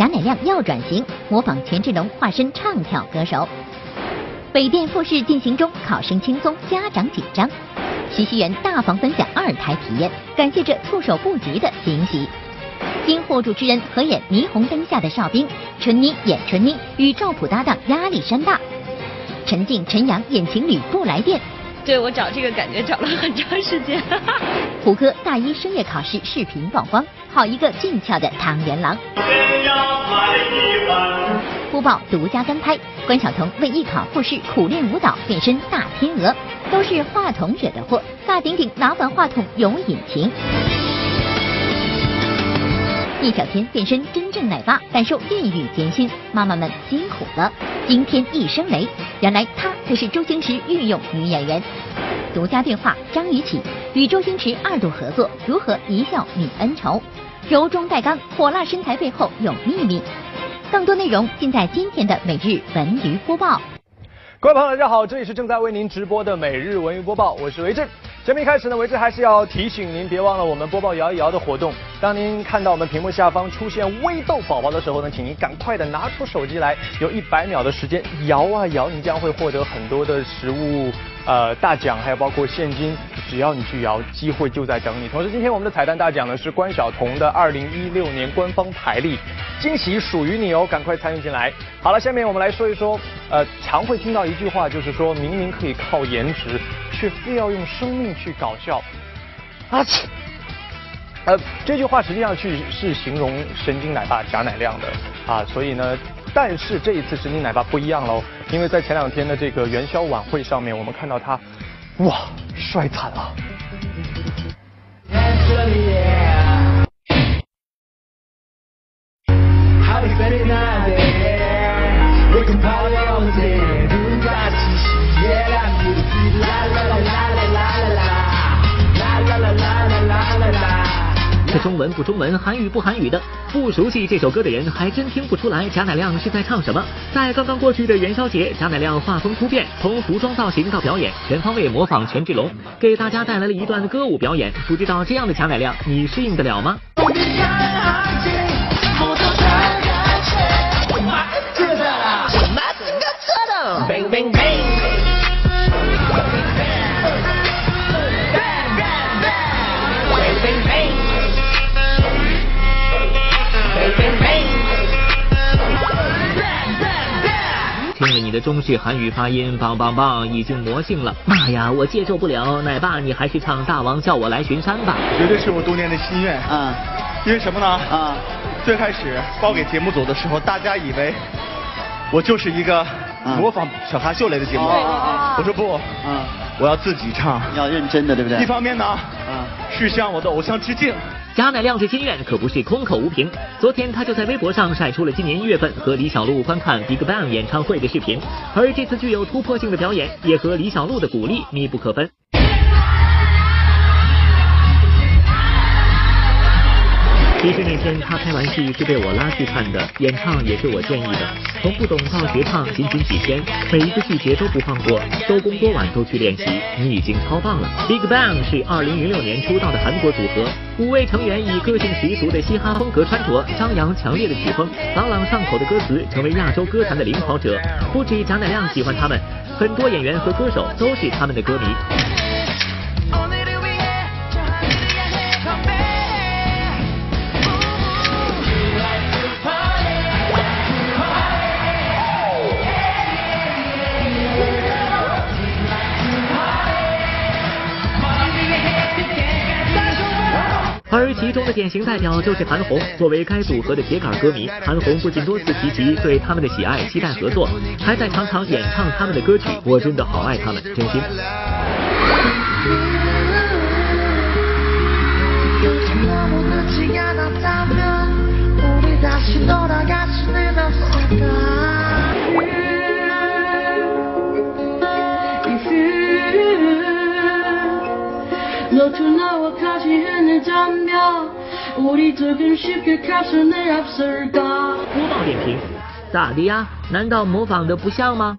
贾乃亮要转型，模仿权志龙化身唱跳歌手。北电复试进行中，考生轻松，家长紧张。徐熙媛大方分享二胎体验，感谢这措手不及的惊喜。金货主持人合演霓虹灯下的哨兵，春妮演春妮，与赵普搭档压力山大。陈静、陈阳演情侣不来电。对我找这个感觉找了很长时间。胡歌大一深夜考试视频曝光，好一个俊俏的唐元郎。播报独家跟拍，关晓彤为艺考复试苦练舞蹈，变身大天鹅，都是话筒惹的祸。大顶顶拿反话筒有隐情。易小天变身真正奶爸，感受孕育艰辛，妈妈们辛苦了。惊天一声雷，原来她才是周星驰御用女演员。独家对话张雨绮与周星驰二度合作，如何一笑泯恩仇？柔中带刚，火辣身材背后有秘密。更多内容尽在今天的每日文娱播报。各位朋友，大家好，这里是正在为您直播的每日文娱播报，我是维正。节目一开始呢，维正还是要提醒您，别忘了我们播报摇一摇的活动。当您看到我们屏幕下方出现微豆宝宝的时候呢，请您赶快的拿出手机来，有一百秒的时间摇啊摇，你将会获得很多的食物。呃，大奖还有包括现金，只要你去摇，机会就在等你。同时，今天我们的彩蛋大奖呢是关晓彤的二零一六年官方台历，惊喜属于你哦，赶快参与进来。好了，下面我们来说一说，呃，常会听到一句话，就是说明明可以靠颜值，却非要用生命去搞笑。啊切！呃，这句话实际上去是形容神经奶爸贾乃亮的啊，所以呢。但是这一次神经奶爸不一样喽，因为在前两天的这个元宵晚会上面，我们看到他，哇，帅惨了。中文不中文，韩语不韩语的，不熟悉这首歌的人还真听不出来贾乃亮是在唱什么。在刚刚过去的元宵节，贾乃亮画风突变，从服装造型到表演，全方位模仿权志龙，给大家带来了一段歌舞表演。不知道这样的贾乃亮，你适应得了吗？你的中式韩语发音，棒棒棒，已经魔性了。妈呀，我接受不了！奶爸，你还是唱《大王叫我来巡山》吧。绝对是我多年的心愿。嗯。因为什么呢？啊。最开始报给节目组的时候，大家以为我就是一个模仿小哈秀类的节目。我说不。嗯。我要自己唱。要认真的，对不对？一方面呢，嗯，去向我的偶像致敬。贾乃亮这心愿可不是空口无凭。昨天他就在微博上晒出了今年一月份和李小璐观看 BigBang 演唱会的视频，而这次具有突破性的表演，也和李小璐的鼓励密不可分。其实那天他拍完戏是被我拉去看的，演唱也是我建议的。从不懂到学唱，仅仅几天，每一个细节都不放过，收工多晚都去练习。你已经超棒了！Big Bang 是二零零六年出道的韩国组合，五位成员以个性十足的嘻哈风格穿着，张扬强烈的曲风，朗朗上口的歌词，成为亚洲歌坛的领跑者。不止贾乃亮喜欢他们，很多演员和歌手都是他们的歌迷。其中的典型代表就是韩红。作为该组合的铁杆歌迷，韩红不仅多次提及对他们的喜爱，期待合作，还在常常演唱他们的歌曲。我真的好爱他们，真心。播报点评：咋的呀？难道模仿的不像吗？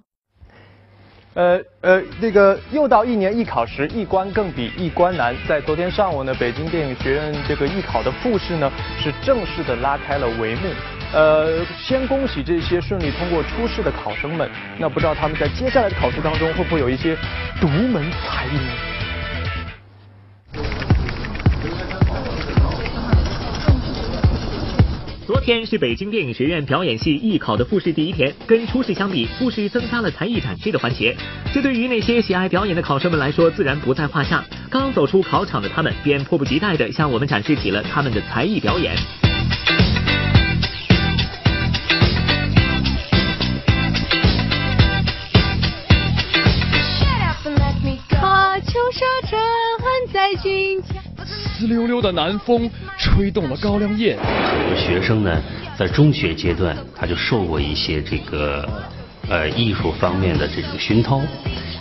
呃呃，那个又到一年艺考时，一关更比一关难。在昨天上午呢，北京电影学院这个艺考的复试呢，是正式的拉开了帷幕。呃，先恭喜这些顺利通过初试的考生们。那不知道他们在接下来的考试当中，会不会有一些独门才艺呢？昨天是北京电影学院表演系艺考的复试第一天，跟初试相比，复试增加了才艺展示的环节，这对于那些喜爱表演的考生们来说自然不在话下。刚走出考场的他们，便迫不及待地向我们展示起了他们的才艺表演。把秋沙沉在心间。滋溜溜的南风吹动了高粱叶。很多学生呢，在中学阶段他就受过一些这个呃艺术方面的这种熏陶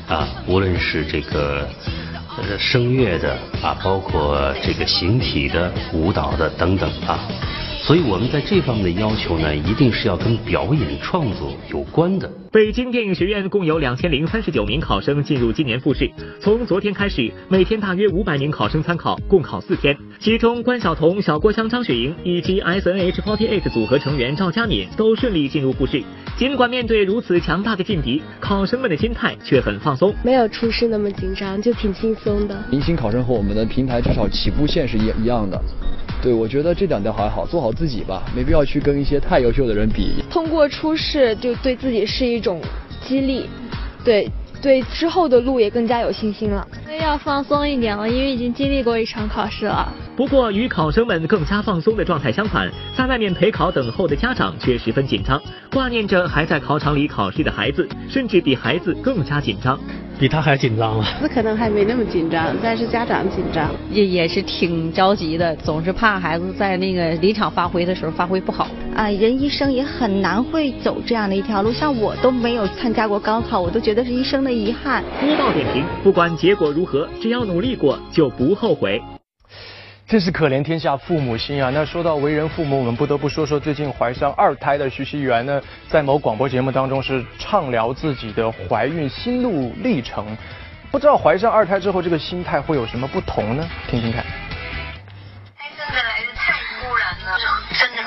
啊，无论是这个呃声乐的啊，包括这个形体的、舞蹈的等等啊。所以我们在这方面的要求呢，一定是要跟表演创作有关的。北京电影学院共有两千零三十九名考生进入今年复试，从昨天开始，每天大约五百名考生参考，共考四天。其中，关晓彤、小郭襄、张雪迎以及 S N H forty eight 组合成员赵佳敏都顺利进入复试。尽管面对如此强大的劲敌，考生们的心态却很放松，没有初试那么紧张，就挺轻松的。明星考生和我们的平台至少起步线是一一样的。对，我觉得这两条还好，做好自己吧，没必要去跟一些太优秀的人比。通过初试，就对自己是一种激励，对对之后的路也更加有信心了。要放松一点了，因为已经经历过一场考试了。不过，与考生们更加放松的状态相反，在外面陪考等候的家长却十分紧张，挂念着还在考场里考试的孩子，甚至比孩子更加紧张。比他还紧张了，那可能还没那么紧张，但是家长紧张，也也是挺着急的，总是怕孩子在那个临场发挥的时候发挥不好。啊，人一生也很难会走这样的一条路，像我都没有参加过高考，我都觉得是一生的遗憾。播报点评，不管结果如何，只要努力过就不后悔。真是可怜天下父母心啊！那说到为人父母，我们不得不说说最近怀上二胎的徐熙媛呢，在某广播节目当中是畅聊自己的怀孕心路历程。不知道怀上二胎之后，这个心态会有什么不同呢？听听看。胎真的来的太突然了，真的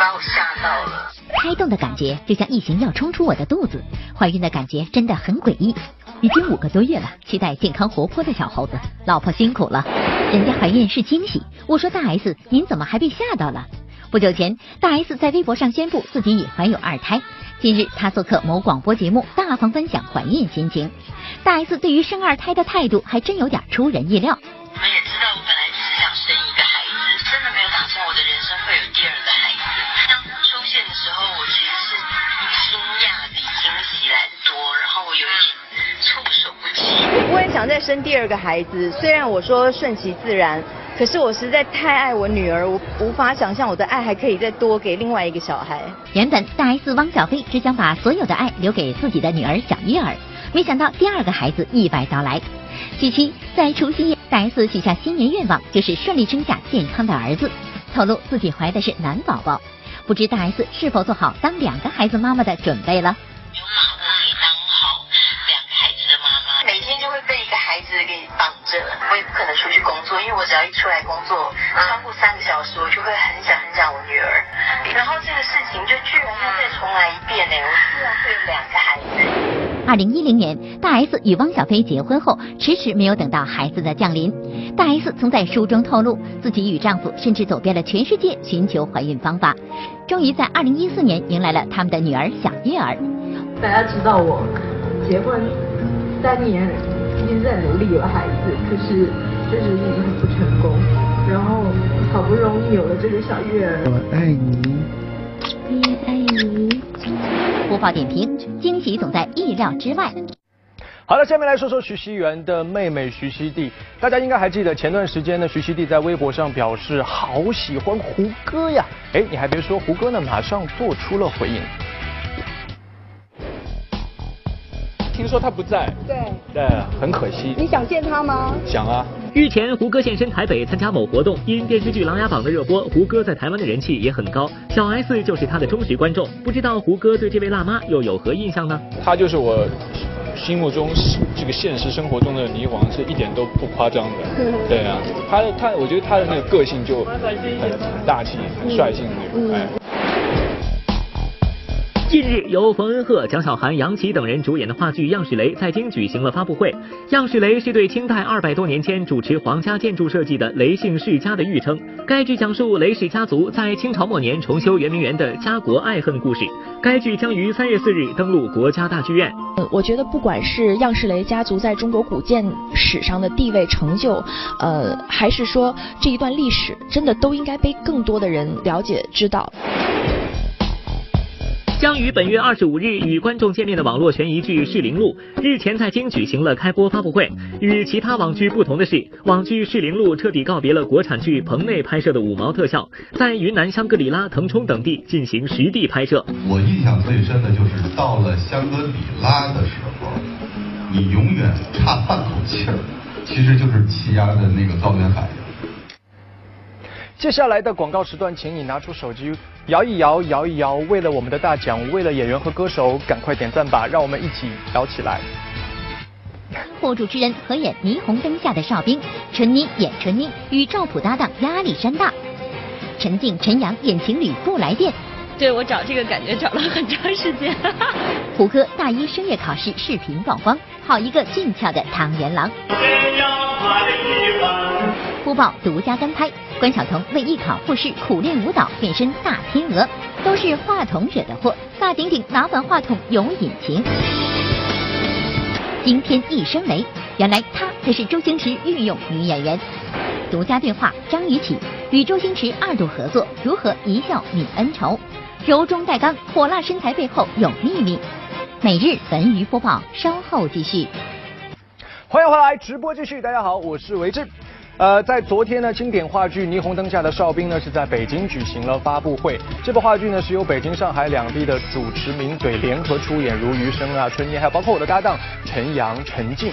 把我吓到了。胎动的感觉就像异形要冲出我的肚子，怀孕的感觉真的很诡异。已经五个多月了，期待健康活泼的小猴子。老婆辛苦了，人家怀孕是惊喜。我说大 S，您怎么还被吓到了？不久前，大 S 在微博上宣布自己已怀有二胎。近日，她做客某广播节目，大方分享怀孕心情。大 S 对于生二胎的态度还真有点出人意料。我们也知道，我本来只是想生一个孩子，真的没有打算我的人生会有第二我不会想再生第二个孩子，虽然我说顺其自然，可是我实在太爱我女儿，我无法想象我的爱还可以再多给另外一个小孩。原本大 S 汪小菲只想把所有的爱留给自己的女儿小月儿，没想到第二个孩子意外到来。据悉，在除夕夜，大 S 许下新年愿望，就是顺利生下健康的儿子，透露自己怀的是男宝宝。不知大 S 是否做好当两个孩子妈妈的准备了？给绑着，我也不可能出去工作，因为我只要一出来工作超过三个小时，我就会很想很想我女儿。然后这个事情就居然要再重来一遍呢，我居然会有两个孩子。二零一零年，大 S 与汪小菲结婚后，迟迟没有等到孩子的降临。大 S 曾在书中透露，自己与丈夫甚至走遍了全世界寻求怀孕方法，终于在二零一四年迎来了他们的女儿小月儿。大家知道我结婚三年。已经在努力有孩子，可是就是一直很不成功。然后好不容易有了这个小月儿，我爱你，我也爱你。播报点评：惊喜总在意料之外。好了，下面来说说徐熙媛的妹妹徐熙娣。大家应该还记得，前段时间呢，徐熙娣在微博上表示好喜欢胡歌呀。哎，你还别说，胡歌呢马上做出了回应。听说他不在，对，对，很可惜。你想见他吗？想啊。日前，胡歌现身台北参加某活动，因电视剧《琅琊榜》的热播，胡歌在台湾的人气也很高。小 S 就是他的忠实观众，不知道胡歌对这位辣妈又有何印象呢？他就是我心目中这个现实生活中的霓凰是一点都不夸张的。对啊，他的他，我觉得他的那个个性就很很大气、很率性那种。哎。近日，由冯恩鹤、蒋小涵、杨奇等人主演的话剧《样式雷》在京举行了发布会。《样式雷》是对清代二百多年间主持皇家建筑设计的雷姓世家的誉称。该剧讲述雷氏家族在清朝末年重修圆明园的家国爱恨故事。该剧将于三月四日登陆国家大剧院。呃，我觉得不管是样式雷家族在中国古建史上的地位成就，呃，还是说这一段历史，真的都应该被更多的人了解知道。将于本月二十五日与观众见面的网络悬疑剧《噬灵路》日前在京举行了开播发布会。与其他网剧不同的是，网剧《噬灵路》彻底告别了国产剧棚内拍摄的五毛特效，在云南香格里拉、腾冲等地进行实地拍摄。我印象最深的就是到了香格里拉的时候，你永远差半口气儿，其实就是气压的那个高原反应。接下来的广告时段，请你拿出手机摇一摇，摇一摇。为了我们的大奖，为了演员和歌手，赶快点赞吧！让我们一起摇起来。或主持人合演霓虹灯下的哨兵，陈妮演陈妮，与赵普搭档压力山大。陈静、陈阳演情侣不来电。对我找这个感觉找了很长时间。胡歌大一声乐考试视频曝光，好一个俊俏的唐元郎。播报独家跟拍，关晓彤为艺考复试苦练舞蹈，变身大天鹅，都是话筒惹的祸。大顶顶拿反话筒有隐情。惊天一声雷，原来她才是周星驰御用女演员。独家对话张雨绮与周星驰二度合作，如何一笑泯恩仇？柔中带刚，火辣身材背后有秘密。每日文娱播报，稍后继续。欢迎回来，直播继续。大家好，我是维志。呃，在昨天呢，经典话剧《霓虹灯下的哨兵》呢是在北京举行了发布会。这部话剧呢是由北京、上海两地的主持名嘴联合出演，如余生啊、春妮，还有包括我的搭档陈阳、陈静，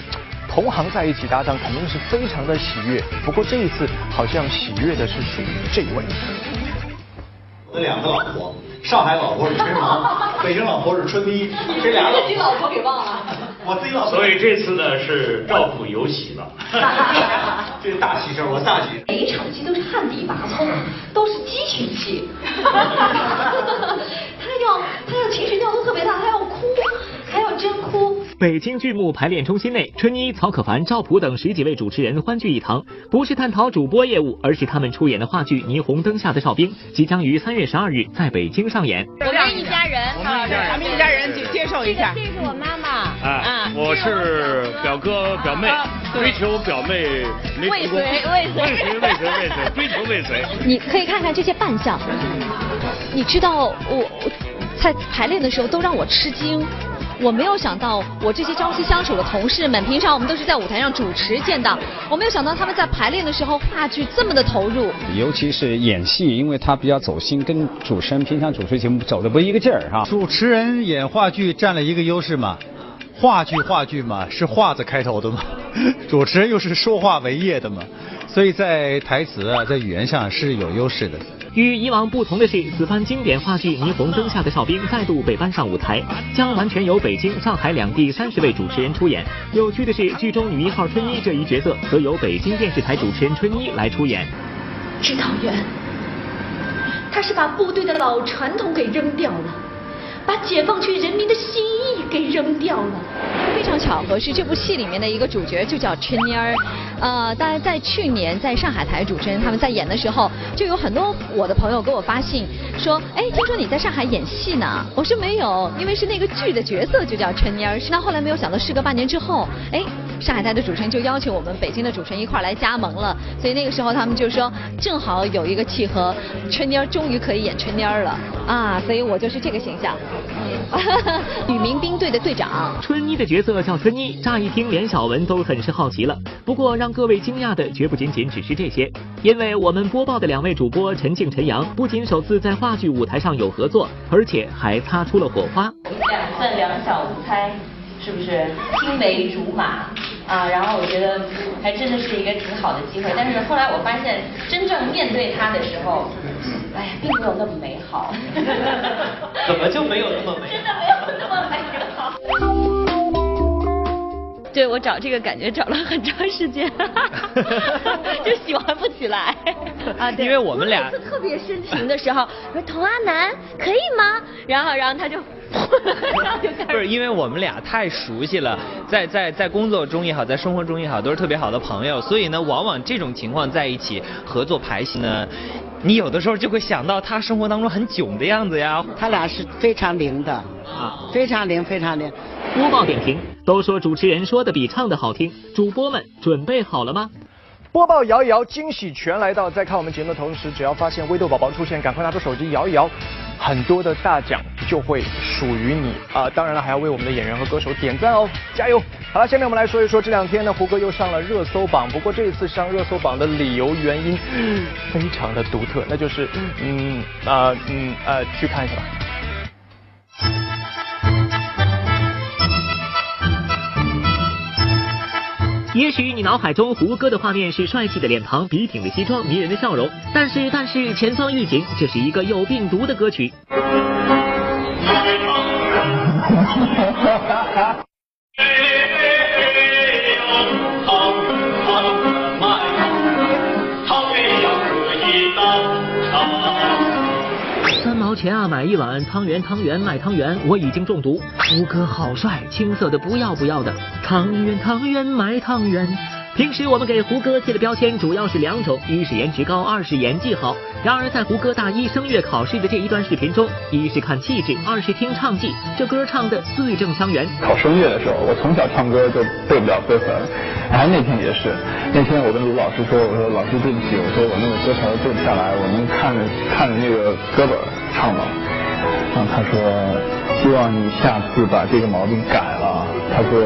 同行在一起搭档，肯定是非常的喜悦。不过这一次好像喜悦的是属于这位。我的两个老婆，上海老婆是陈阳，北京老婆是春妮，这俩自己老婆给忘了。我自己老。所以这次呢是赵普有喜了。这大喜事，我大喜。每一场戏都是旱地拔葱，都是激情戏。他要他要情绪调动特别大，他要哭，还有真哭。北京剧目排练中心内，春妮、曹可凡、赵普等十几位主持人欢聚一堂，不是探讨主播业务，而是他们出演的话剧《霓虹灯下的哨兵》即将于三月十二日在北京上演。我们一家人，我们一家人，咱们一家人介介绍一下。这是我妈妈。啊，我是表哥表妹，追求表妹没未。遂未遂未遂未遂未遂，追求未遂。你可以看看这些扮相，你知道我我在排练的时候都让我吃惊。我没有想到，我这些朝夕相处的同事们，平常我们都是在舞台上主持见到，我没有想到他们在排练的时候话剧这么的投入。尤其是演戏，因为他比较走心，跟主持人平常主持节目走的不一个劲儿哈。主持人演话剧占了一个优势嘛，话剧话剧嘛是话字开头的嘛，主持人又是说话为业的嘛，所以在台词啊，在语言上是有优势的。与以往不同的是，此番经典话剧《霓虹灯下的哨兵》再度被搬上舞台，将完全由北京、上海两地三十位主持人出演。有趣的是，剧中女一号春妮这一角色，则由北京电视台主持人春妮来出演。指导员，他是把部队的老传统给扔掉了，把解放区人民的心意给扔掉了。非常巧合是这部戏里面的一个主角就叫春妮儿，呃，大家在去年在上海台主持人他们在演的时候，就有很多我的朋友给我发信说，哎，听说你在上海演戏呢？我说没有，因为是那个剧的角色就叫春妮儿。那后来没有想到，事隔半年之后，哎，上海台的主持人就邀请我们北京的主持人一块儿来加盟了，所以那个时候他们就说，正好有一个契合，春妮儿终于可以演春妮儿了啊，所以我就是这个形象，女民兵队的队长。春妮的角色叫春妮，乍一听连小文都很是好奇了。不过让各位惊讶的绝不仅仅只是这些，因为我们播报的两位主播陈静、陈阳不仅首次在话剧舞台上有合作，而且还擦出了火花。两份两小无猜，是不是青梅竹马啊？然后我觉得还真的是一个挺好的机会，但是后来我发现真正面对他的时候，哎，并没有那么美好。怎么就没有那么美？真的没有那么美好。对我找这个感觉找了很长时间，就喜欢不起来啊。对，因为我们俩特别深情的时候，我说童阿南可以吗？然后然后他就，然后就开始不是因为我们俩太熟悉了，在在在工作中也好，在生活中也好，都是特别好的朋友，所以呢，往往这种情况在一起合作排戏呢，你有的时候就会想到他生活当中很囧的样子呀。他俩是非常灵的啊，非常灵，非常灵。播报点评都说主持人说的比唱的好听，主播们准备好了吗？播报摇一摇，惊喜全来到。在看我们节目的同时，只要发现微豆宝宝出现，赶快拿出手机摇一摇，很多的大奖就会属于你啊！当然了，还要为我们的演员和歌手点赞哦，加油！好了，下面我们来说一说这两天呢，胡歌又上了热搜榜。不过这一次上热搜榜的理由原因非常的独特，那就是嗯啊嗯呃，去看一下吧。也许你脑海中胡歌的画面是帅气的脸庞、笔挺的西装、迷人的笑容，但是但是前方预警，这是一个有病毒的歌曲。钱啊，买一碗汤圆，汤圆卖汤圆，我已经中毒。胡歌好帅，青涩的不要不要的。汤圆汤圆卖汤圆。平时我们给胡歌贴的标签主要是两种，一是颜值高，二是演技好。然而在胡歌大一声乐考试的这一段视频中，一是看气质，二是听唱技，这歌唱的字正腔圆。考声乐的时候，我从小唱歌就背不了歌词哎，那天也是，那天我跟卢老师说，我说老师对不起，我说我那个歌词背不下来，我能看着看着那个歌本唱吗？然后他说希望你下次把这个毛病改了。他说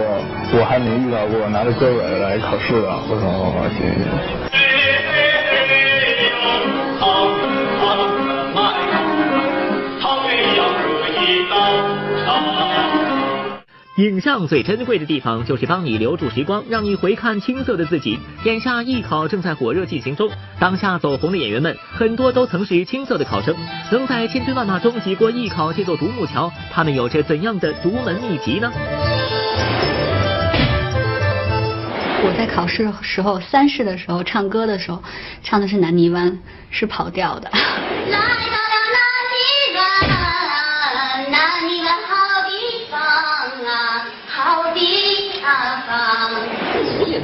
我还没遇到过拿着歌本来考试的。我说哦，行行行。影像最珍贵的地方，就是帮你留住时光，让你回看青涩的自己。眼下艺考正在火热进行中，当下走红的演员们，很多都曾是青涩的考生，能在千军万马中挤过艺考这座独木桥，他们有着怎样的独门秘籍呢？我在考试时候三试的时候唱歌的时候，唱的是南泥湾，是跑调的。我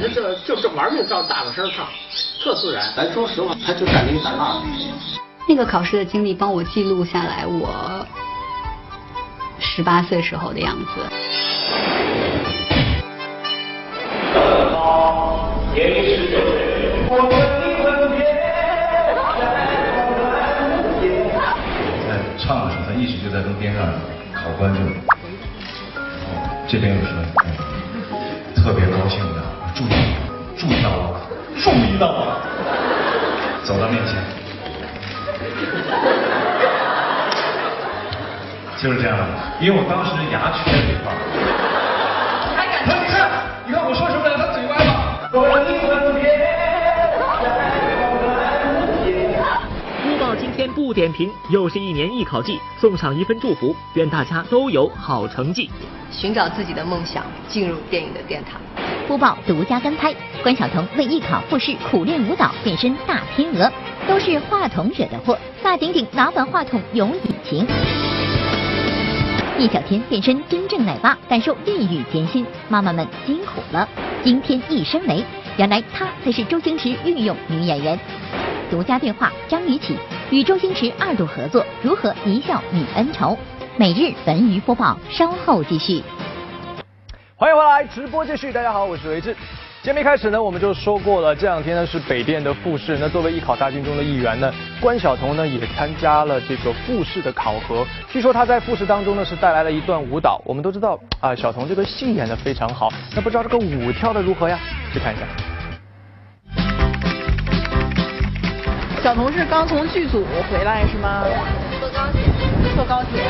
这就是玩命照大个声唱，特自然。咱说实话，他就干那一胆二。那个考试的经历帮我记录下来我十八岁时候的样子。在唱的时候，他一直就在跟边上考官就，这边有什么，特别高兴的，注意注意到我，注意到我，走到面前，就是这样的，因为我当时牙缺了一块儿。他你看，你看我说什么了？他嘴歪了。播报今天不点评，又是一年艺考季，送上一份祝福，愿大家都有好成绩。寻找自己的梦想，进入电影的殿堂。播报独家跟拍，关晓彤为艺考复试苦练舞蹈，变身大天鹅，都是话筒惹的祸。大顶顶哪管话筒有隐情？易小天变身真正奶爸，感受孕育艰辛，妈妈们辛苦了。惊天一声雷，原来她才是周星驰御用女演员。独家对话张雨绮与周星驰二度合作，如何一笑泯恩仇？每日文娱播报，稍后继续。欢迎回来，直播继续。大家好，我是维志。节目一开始呢，我们就说过了，这两天呢是北电的复试。那作为艺考大军中的一员呢，关晓彤呢也参加了这个复试的考核。据说她在复试当中呢是带来了一段舞蹈。我们都知道啊，晓彤这个戏演的非常好，那不知道这个舞跳的如何呀？去看一下。小彤是刚从剧组回来是吗？坐高铁。坐高铁。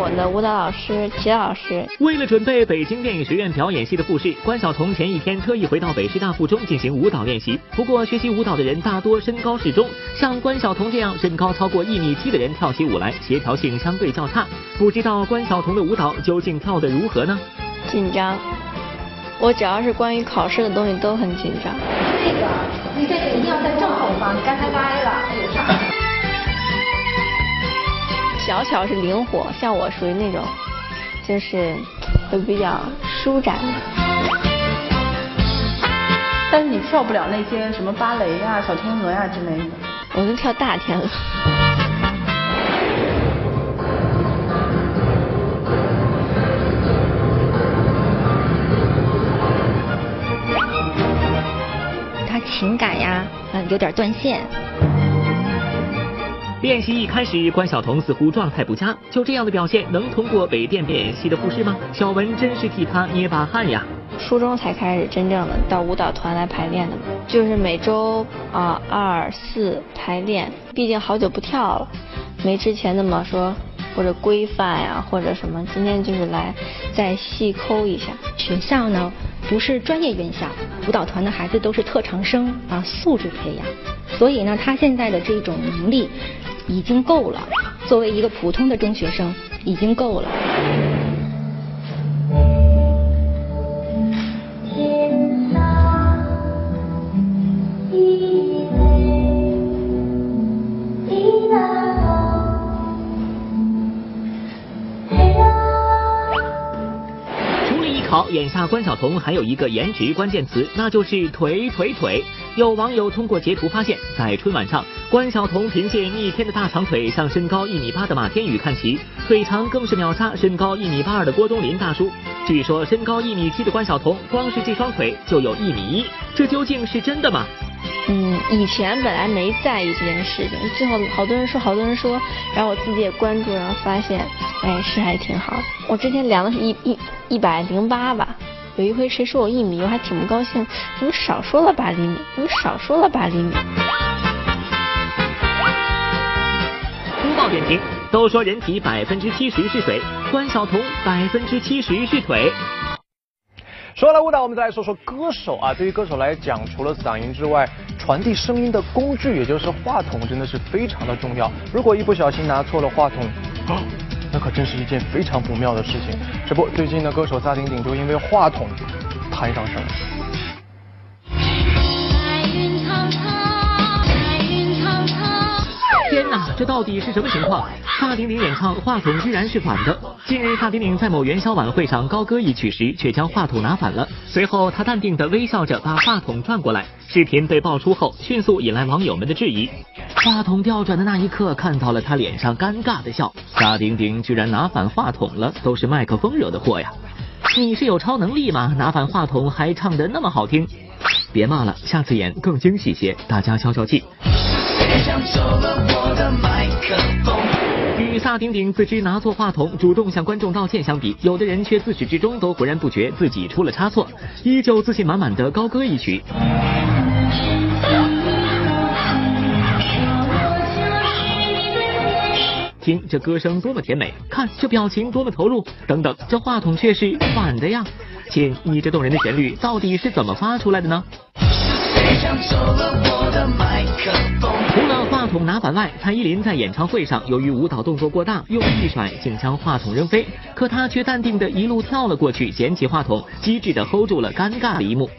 我我的舞蹈老师齐老师。为了准备北京电影学院表演系的复试，关晓彤前一天特意回到北师大附中进行舞蹈练习。不过，学习舞蹈的人大多身高适中，像关晓彤这样身高超过一米七的人跳起舞来协调性相对较差。不知道关晓彤的舞蹈究竟跳得如何呢？紧张，我只要是关于考试的东西都很紧张。这个，你这个一定要在正后方，你刚才歪了。小巧是灵活，像我属于那种，就是会比较舒展的。但是你跳不了那些什么芭蕾呀、小天鹅呀之类的。我能跳大天鹅。他情感呀，嗯，有点断线。练习一开始，关晓彤似乎状态不佳，就这样的表现能通过北电表演系的复试吗？小文真是替他捏把汗呀。初中才开始真正的到舞蹈团来排练的，就是每周啊二四排练，毕竟好久不跳了，没之前那么说或者规范呀或者什么，今天就是来再细抠一下。学校呢不是专业院校，舞蹈团的孩子都是特长生啊，素质培养，所以呢他现在的这种能力。已经够了，作为一个普通的中学生，已经够了。除了艺考，眼下关晓彤还有一个颜值关键词，那就是腿腿腿。有网友通过截图发现，在春晚上，关晓彤凭借逆天的大长腿向身高一米八的马天宇看齐，腿长更是秒杀身高一米八二的郭冬临大叔。据说身高一米七的关晓彤，光是这双腿就有一米一，这究竟是真的吗？嗯，以前本来没在意这件事情，最后好多人说，好多人说，然后我自己也关注，然后发现，哎，是还挺好。我之前量的是一一一百零八吧。有一回谁说我一米，我还挺不高兴，怎么少说了八厘米？怎么少说了八厘米？粗暴点评：都说人体百分之七十是水，关晓彤百分之七十是腿。说了舞蹈，我们再来说说歌手啊。对于歌手来讲，除了嗓音之外，传递声音的工具，也就是话筒，真的是非常的重要。如果一不小心拿错了话筒，啊。那可真是一件非常不妙的事情。这不，最近的歌手萨顶顶就因为话筒摊上事儿。天哪，这到底是什么情况？萨顶顶演唱话筒居然是反的。近日，萨顶顶在某元宵晚会上高歌一曲时，却将话筒拿反了。随后，他淡定的微笑着把话筒转过来。视频被爆出后，迅速引来网友们的质疑。话筒调转的那一刻，看到了他脸上尴尬的笑。萨顶顶居然拿反话筒了，都是麦克风惹的祸呀！你是有超能力吗？拿反话筒还唱得那么好听？别骂了，下次演更惊喜些，大家消消气。走了我的麦克风与萨顶顶自知拿错话筒，主动向观众道歉相比，有的人却自始至终都浑然不觉自己出了差错，依旧自信满满的高歌一曲。听这歌声多么甜美，看这表情多么投入，等等，这话筒却是反的呀！亲，你这动人的旋律到底是怎么发出来的呢？除了我的麦克风话筒拿反外，蔡依林在演唱会上由于舞蹈动作过大，用力一甩，竟将话筒扔飞，可她却淡定的一路跳了过去，捡起话筒，机智的 hold 住了尴尬的一幕。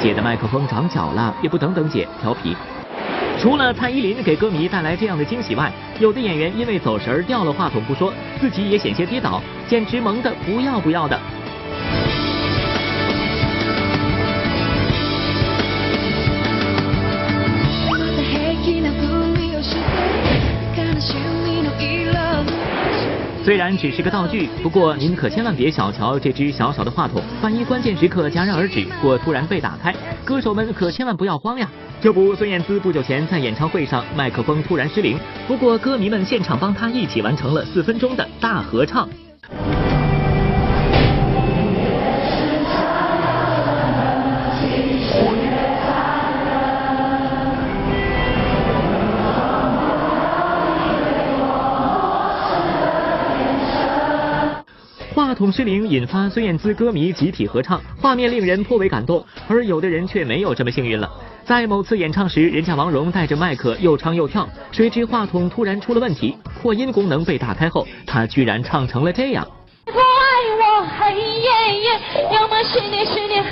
姐的麦克风长脚了，也不等等姐，调皮。除了蔡依林给歌迷带来这样的惊喜外，有的演员因为走神掉了话筒不说，自己也险些跌倒，简直萌的不要不要的。虽然只是个道具，不过您可千万别小瞧这只小小的话筒，万一关键时刻戛然而止或突然被打开，歌手们可千万不要慌呀！这不，孙燕姿不久前在演唱会上麦克风突然失灵，不过歌迷们现场帮她一起完成了四分钟的大合唱。筒失灵引发孙燕姿歌迷集体合唱，画面令人颇为感动。而有的人却没有这么幸运了，在某次演唱时，人家王蓉带着麦克又唱又跳，谁知话筒突然出了问题，扩音功能被打开后，她居然唱成了这样。怪我要么失恋失恋，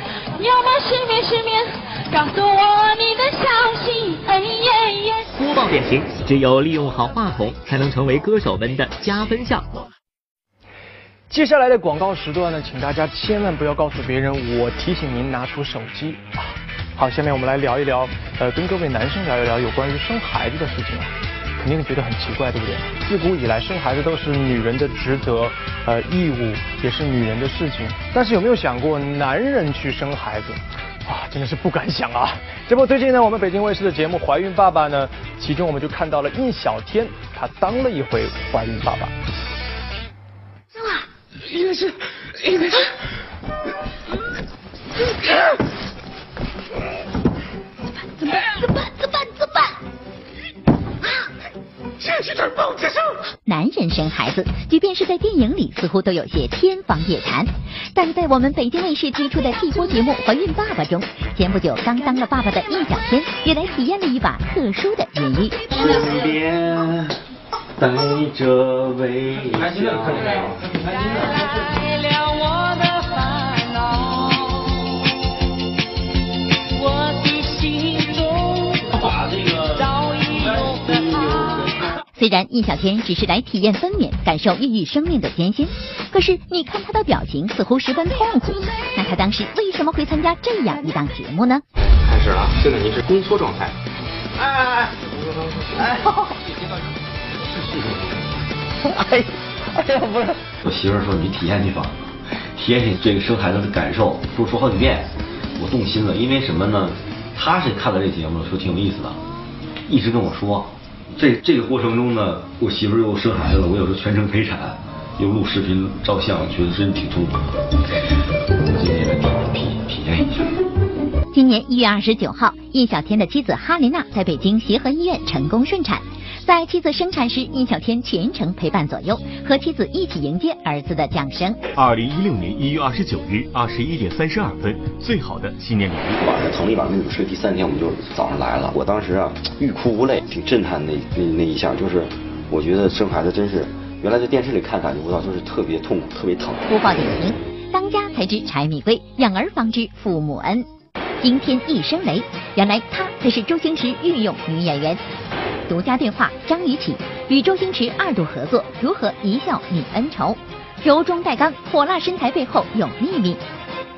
要么失眠失眠，告诉我你的消息。播报点评：只有利用好话筒，才能成为歌手们的加分项。接下来的广告时段呢，请大家千万不要告诉别人，我提醒您拿出手机啊。好，下面我们来聊一聊，呃，跟各位男生聊一聊有关于生孩子的事情啊。肯定觉得很奇怪，对不对？自古以来，生孩子都是女人的职责，呃，义务也是女人的事情。但是有没有想过，男人去生孩子，啊，真的是不敢想啊！这不，最近呢，我们北京卫视的节目《怀孕爸爸》呢，其中我们就看到了印小天，他当了一回怀孕爸爸。应该是，应该是。怎么办？怎么办？怎么办？怎么办？这是点报纸上。男人生孩子，即便是在电影里，似乎都有些天方夜谭。但在我们北京卫视推出的季播节目《怀孕爸爸》中，前不久刚当了爸爸的易小天，也来体验了一把特殊的孕育。身边带着微笑。虽然印小天只是来体验分娩，感受孕育生命的艰辛，可是你看他的表情似乎十分痛苦。那他当时为什么会参加这样一档节目呢？开始了，现在您是宫缩状态。哎哎哎！哎，哎，哎呀，不是。我媳妇儿说你体验去吧，体验体这个生孩子的感受，说说好几遍，我动心了。因为什么呢？她是看了这节目，说挺有意思的，一直跟我说。这这个过程中呢，我媳妇儿又生孩子了，我有时候全程陪产，又录视频照相，觉得真挺痛苦的。我今天来体体体验一下。今年一月二十九号，印小天的妻子哈琳娜在北京协和医院成功顺产。在妻子生产时，印小天全程陪伴左右，和妻子一起迎接儿子的降生。二零一六年一月二十九日二十一点三十二分，最好的新年礼物。晚上疼了一晚没怎么睡，第三天我们就早上来了。我当时啊，欲哭无泪，挺震撼那那那一下，就是我觉得生孩子真是，原来在电视里看感觉不到，就是特别痛苦，特别疼。播报点评：当家才知柴米贵，养儿方知父母恩。惊天一声雷，原来她才是周星驰御用女演员。独家对话：张雨绮与周星驰二度合作，如何一笑泯恩仇？柔中带刚，火辣身材背后有秘密。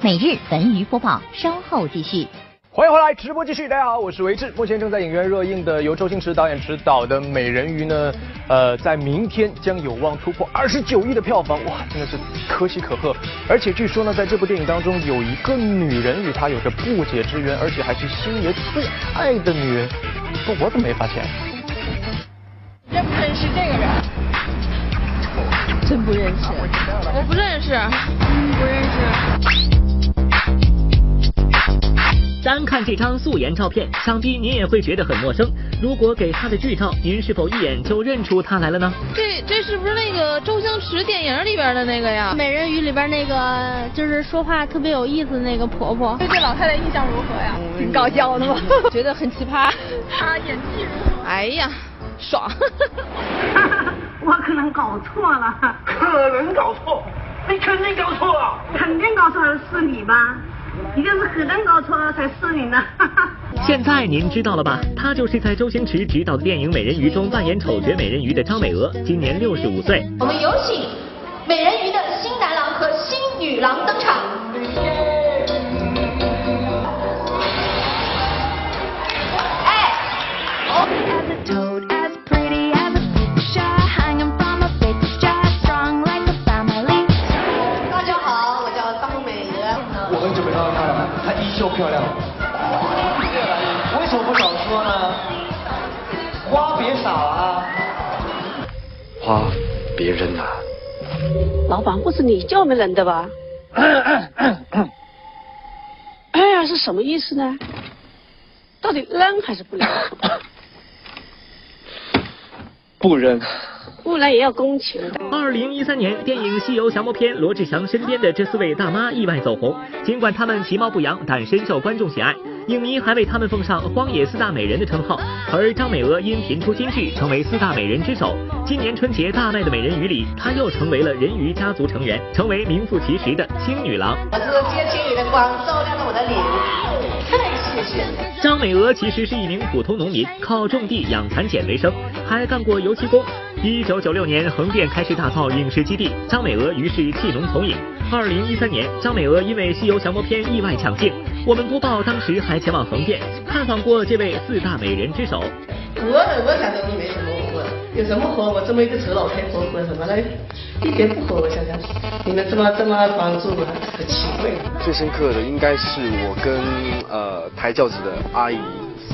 每日文娱播报，稍后继续。欢迎回来，直播继续。大家好，我是维志。目前正在影院热映的由周星驰导演执导的《美人鱼》呢，呃，在明天将有望突破二十九亿的票房，哇，真的是可喜可贺。而且据说呢，在这部电影当中，有一个女人与他有着不解之缘，而且还是星爷最爱的女人。不，我怎么没发现？认不认识这个人？真不认识，我不认识，不认识。单看这张素颜照片，想必您也会觉得很陌生。如果给他的剧照，您是否一眼就认出他来了呢？这这是不是那个周星驰电影里边的那个呀？美人鱼里边那个就是说话特别有意思那个婆婆。对这老太太印象如何呀？挺搞笑的吧？觉得很奇葩。她演技如何？哎呀，爽！我可能搞错了。可能搞错？你肯定搞错了。肯定搞错了，是你吧？一定是可能搞错了才是你呢。现在您知道了吧？她就是在周星驰执导的电影《美人鱼》中扮演丑角美人鱼的张美娥，今年六十五岁。我们有请美人鱼的新男郎和新女郎登场。漂亮。为什么不早说呢？花别撒啊！花别扔啊！老板，不是你叫我们扔的吧？哎呀，是什么意思呢？到底扔还是不扔？不扔。不然也要攻情的。二零一三年，电影《西游降魔篇》，罗志祥身边的这四位大妈意外走红。尽管她们其貌不扬，但深受观众喜爱。影迷还为她们奉上“荒野四大美人”的称号。而张美娥因频出金句，成为四大美人之首。今年春节大卖的美人鱼里，她又成为了人鱼家族成员，成为名副其实的青女郎。我是接青女的光，照亮了我的脸。张美娥其实是一名普通农民，靠种地养蚕茧为生，还干过油漆工。一九九六年，横店开始打造影视基地，张美娥于是弃农从影。二零一三年，张美娥因为《西游降魔篇》意外抢镜，我们播报当时还前往横店探访过这位四大美人之首。我我想着你没什么，有什么活？我这么一个丑老太婆活什么嘞？一点不活，我想想，你们这么这么帮助我，很奇怪。最深刻的应该是我跟呃抬轿子的阿姨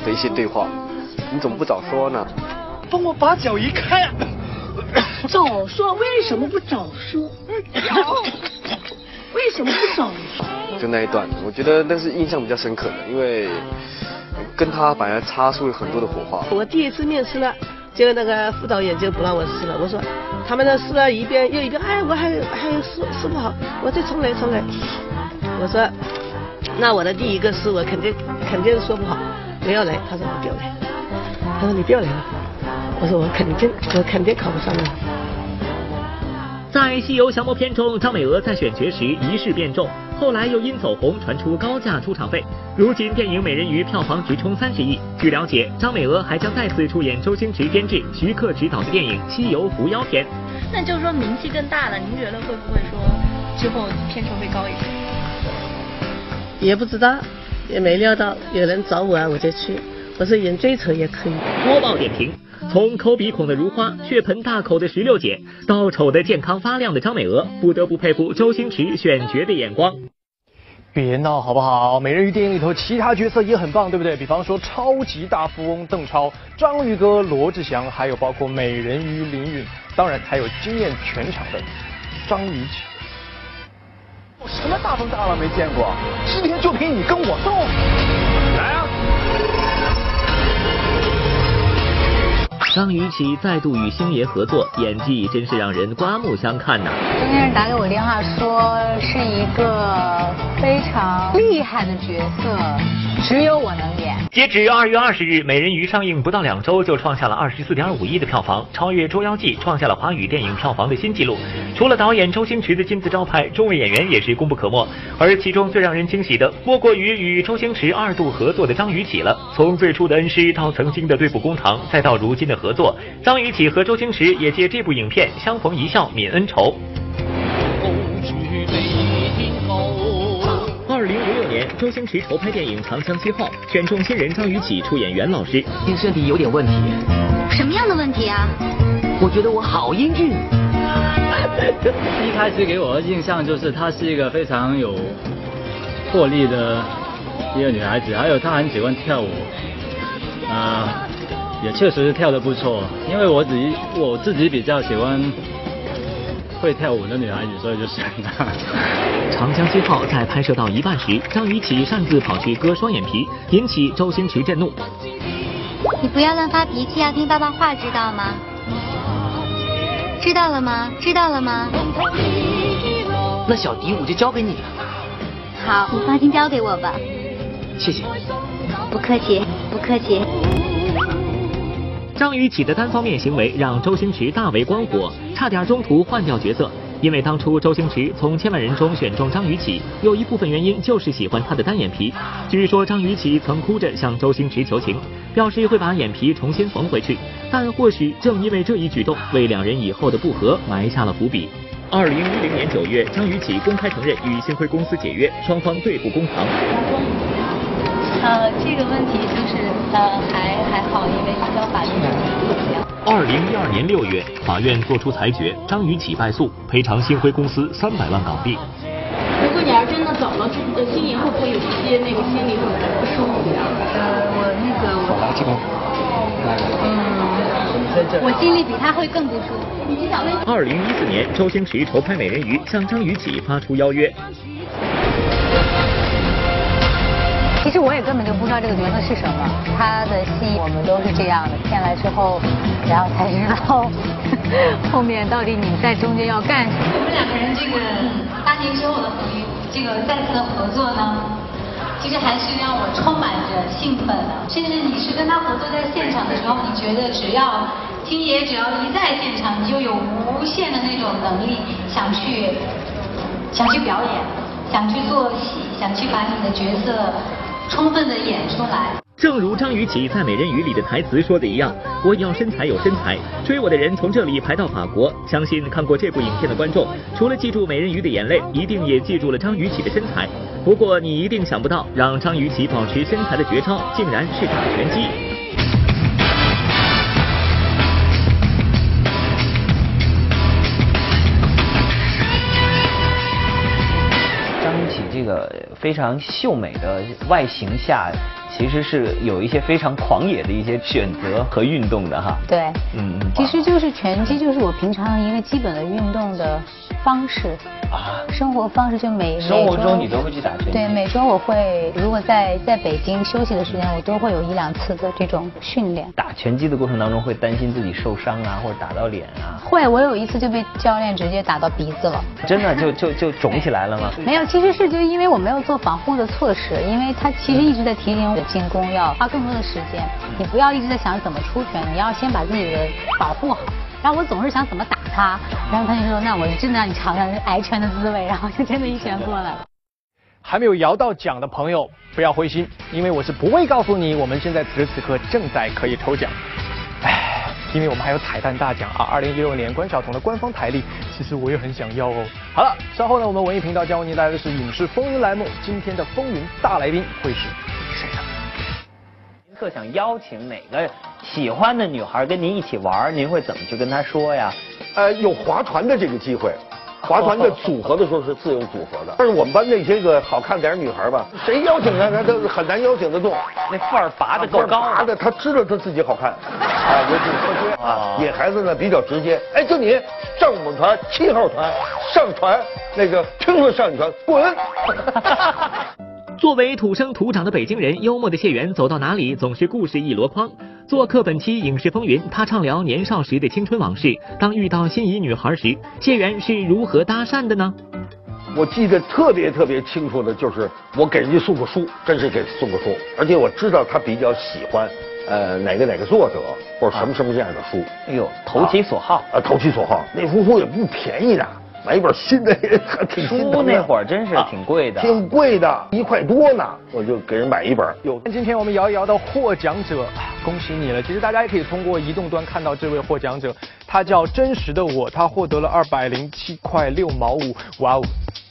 的一些对话。你怎么不早说呢？帮我把脚移开啊！早说为什么不早说？为什么不早说？就那一段，我觉得那是印象比较深刻的，因为跟他本来擦出了很多的火花。我第一次面试了，结果那个副导演就不让我试了。我说他们那试了一遍又一遍，哎，我还还试试不好，我再重来重来。我说那我的第一个试我肯定肯定说不好，不要来。他说你不要来，他说你不要来了。我说我肯定我肯定考不上了。在《西游降魔篇》中，张美娥在选角时一试便中，后来又因走红传出高价出场费。如今电影《美人鱼》票房直冲三十亿。据了解，张美娥还将再次出演周星驰监制、徐克执导的电影《西游伏妖篇》。那就是说名气更大了，您觉得会不会说之后片酬会高一些？也不知道，也没料到有人找我啊，我就去。我说演最丑也可以。播报点评：从抠鼻孔的如花、血盆大口的石榴姐，到丑的健康发亮的张美娥，不得不佩服周星驰选角的眼光。别闹好不好？美人鱼电影里头其他角色也很棒，对不对？比方说超级大富翁邓超、章鱼哥罗志祥，还有包括美人鱼林允，当然还有惊艳全场的张雨绮。什么大风大浪没见过？今天就凭你跟我斗！来啊！张雨绮再度与星爷合作，演技真是让人刮目相看呐！中间人打给我电话说，是一个非常厉害的角色，只有我能演。截止二月二十日，《美人鱼》上映不到两周就创下了二十四点五亿的票房，超越《捉妖记》，创下了华语电影票房的新纪录。除了导演周星驰的金字招牌，众位演员也是功不可没。而其中最让人惊喜的，莫过于与周星驰二度合作的张雨绮了。从最初的恩师，到曾经的对簿公堂，再到如今的合作，张雨绮和周星驰也借这部影片相逢一笑泯恩仇。周星驰筹拍电影《长江七号》，选中新人张雨绮出演袁老师。你身体有点问题。什么样的问题啊？我觉得我好英俊。一开始给我的印象就是她是一个非常有魄力的一个女孩子，还有她很喜欢跳舞，啊、也确实是跳得不错。因为我自己我自己比较喜欢会跳舞的女孩子，所以就选她。长江七号在拍摄到一半时，张雨绮擅自跑去割双眼皮，引起周星驰震怒。你不要乱发脾气，要听爸爸话，知道吗？知道了吗？知道了吗？那小迪我就交给你了，好，你放心交给我吧。谢谢。不客气，不客气。张雨绮的单方面行为让周星驰大为光火，差点中途换掉角色。因为当初周星驰从千万人中选中张雨绮，有一部分原因就是喜欢她的单眼皮。据说张雨绮曾哭着向周星驰求情，表示会把眼皮重新缝回去。但或许正因为这一举动，为两人以后的不和埋下了伏笔。二零一零年九月，张雨绮公开承认与星辉公司解约，双方对簿公堂。呃，这个问题就是呃还还好，因为依照法律的怎么样？二零一二年六月，法院作出裁决，张雨绮败诉，赔偿星辉公司三百万港币。如果你要真的走了，这个心里会不会有一些那个心里会不舒服呀？呃，我那个我来这个，嗯，我心里比他会更不舒服。二零一四年，周星驰筹拍《美人鱼》，向张雨绮发出邀约。其实我也根本就不知道这个角色是什么，他的戏我们都是这样的，骗来之后，然后才知道 后面到底你在中间要干什么。我们两个人这个八年之后的回这个再次的合作呢，其实还是让我充满着兴奋。甚至你是跟他合作在现场的时候，你觉得只要星爷只要一在现场，你就有无限的那种能力想去想去表演，想去做戏，想去把你的角色充分的演出来。正如张雨绮在《美人鱼》里的台词说的一样，我要身材有身材，追我的人从这里排到法国。相信看过这部影片的观众，除了记住美人鱼的眼泪，一定也记住了张雨绮的身材。不过你一定想不到，让张雨绮保持身材的绝招，竟然是打拳击。个非常秀美的外形下。其实是有一些非常狂野的一些选择和运动的哈。对，嗯，其实就是拳击，就是我平常一个基本的运动的方式。啊，生活方式就每生活中你都会去打拳击。对，每周我会，如果在在北京休息的时间，我都会有一两次的这种训练。打拳击的过程当中会担心自己受伤啊，或者打到脸啊？会，我有一次就被教练直接打到鼻子了。真的就就就肿起来了吗？没有，其实是就因为我没有做防护的措施，因为他其实一直在提醒我进攻要花更多的时间，你不要一直在想怎么出拳，你要先把自己的保护好。然后我总是想怎么打他，然后他就说：“那我就真的让你尝尝挨拳的滋味。”然后就真的一拳过来了。还没有摇到奖的朋友不要灰心，因为我是不会告诉你，我们现在此时此刻正在可以抽奖。唉，因为我们还有彩蛋大奖啊！二零一六年关晓彤的官方台历，其实我也很想要哦。好了，稍后呢，我们文艺频道将为您带来的是影视风云栏目，今天的风云大来宾会是谁呢？特想邀请哪个喜欢的女孩跟您一起玩，您会怎么去跟她说呀？呃，有划船的这个机会，划船的组合的时候是自由组合的。但是我们班那些个好看点女孩吧，谁邀请她，她都很难邀请得动。那范儿拔的够高，拔的她知道她自己好看。啊，尤其科学啊，野孩子呢比较直接。哎，就你上我们团七号团上船，那个听说上你团滚。作为土生土长的北京人，幽默的谢元走到哪里总是故事一箩筐。做客本期影视风云，他畅聊年少时的青春往事。当遇到心仪女孩时，谢元是如何搭讪的呢？我记得特别特别清楚的就是我给人家送过书，真是给送过书，而且我知道他比较喜欢呃哪个哪个作者或者什么什么这样的书。哎呦，投其所好啊，投其所好，那幅书也不便宜的。买一本新的还 挺书那会儿真是挺贵的，挺贵的，一块多呢，我就给人买一本。有，今天我们摇一摇的获奖者，恭喜你了！其实大家也可以通过移动端看到这位获奖者，他叫真实的我，他获得了二百零七块六毛五，哇哦！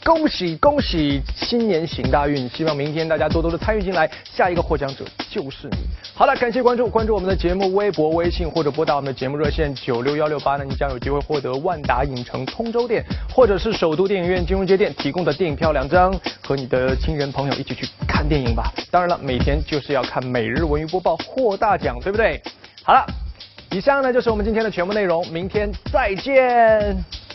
恭喜恭喜，新年行大运！希望明天大家多多的参与进来，下一个获奖者就是你。好了，感谢关注，关注我们的节目微博、微信或者拨打我们的节目热线九六幺六八呢，你将有机会获得万达影城通州店或者是首都电影院金融街店提供的电影票两张，和你的亲人朋友一起去看电影吧。当然了，每天就是要看每日文娱播报获大奖，对不对？好了，以上呢就是我们今天的全部内容，明天再见。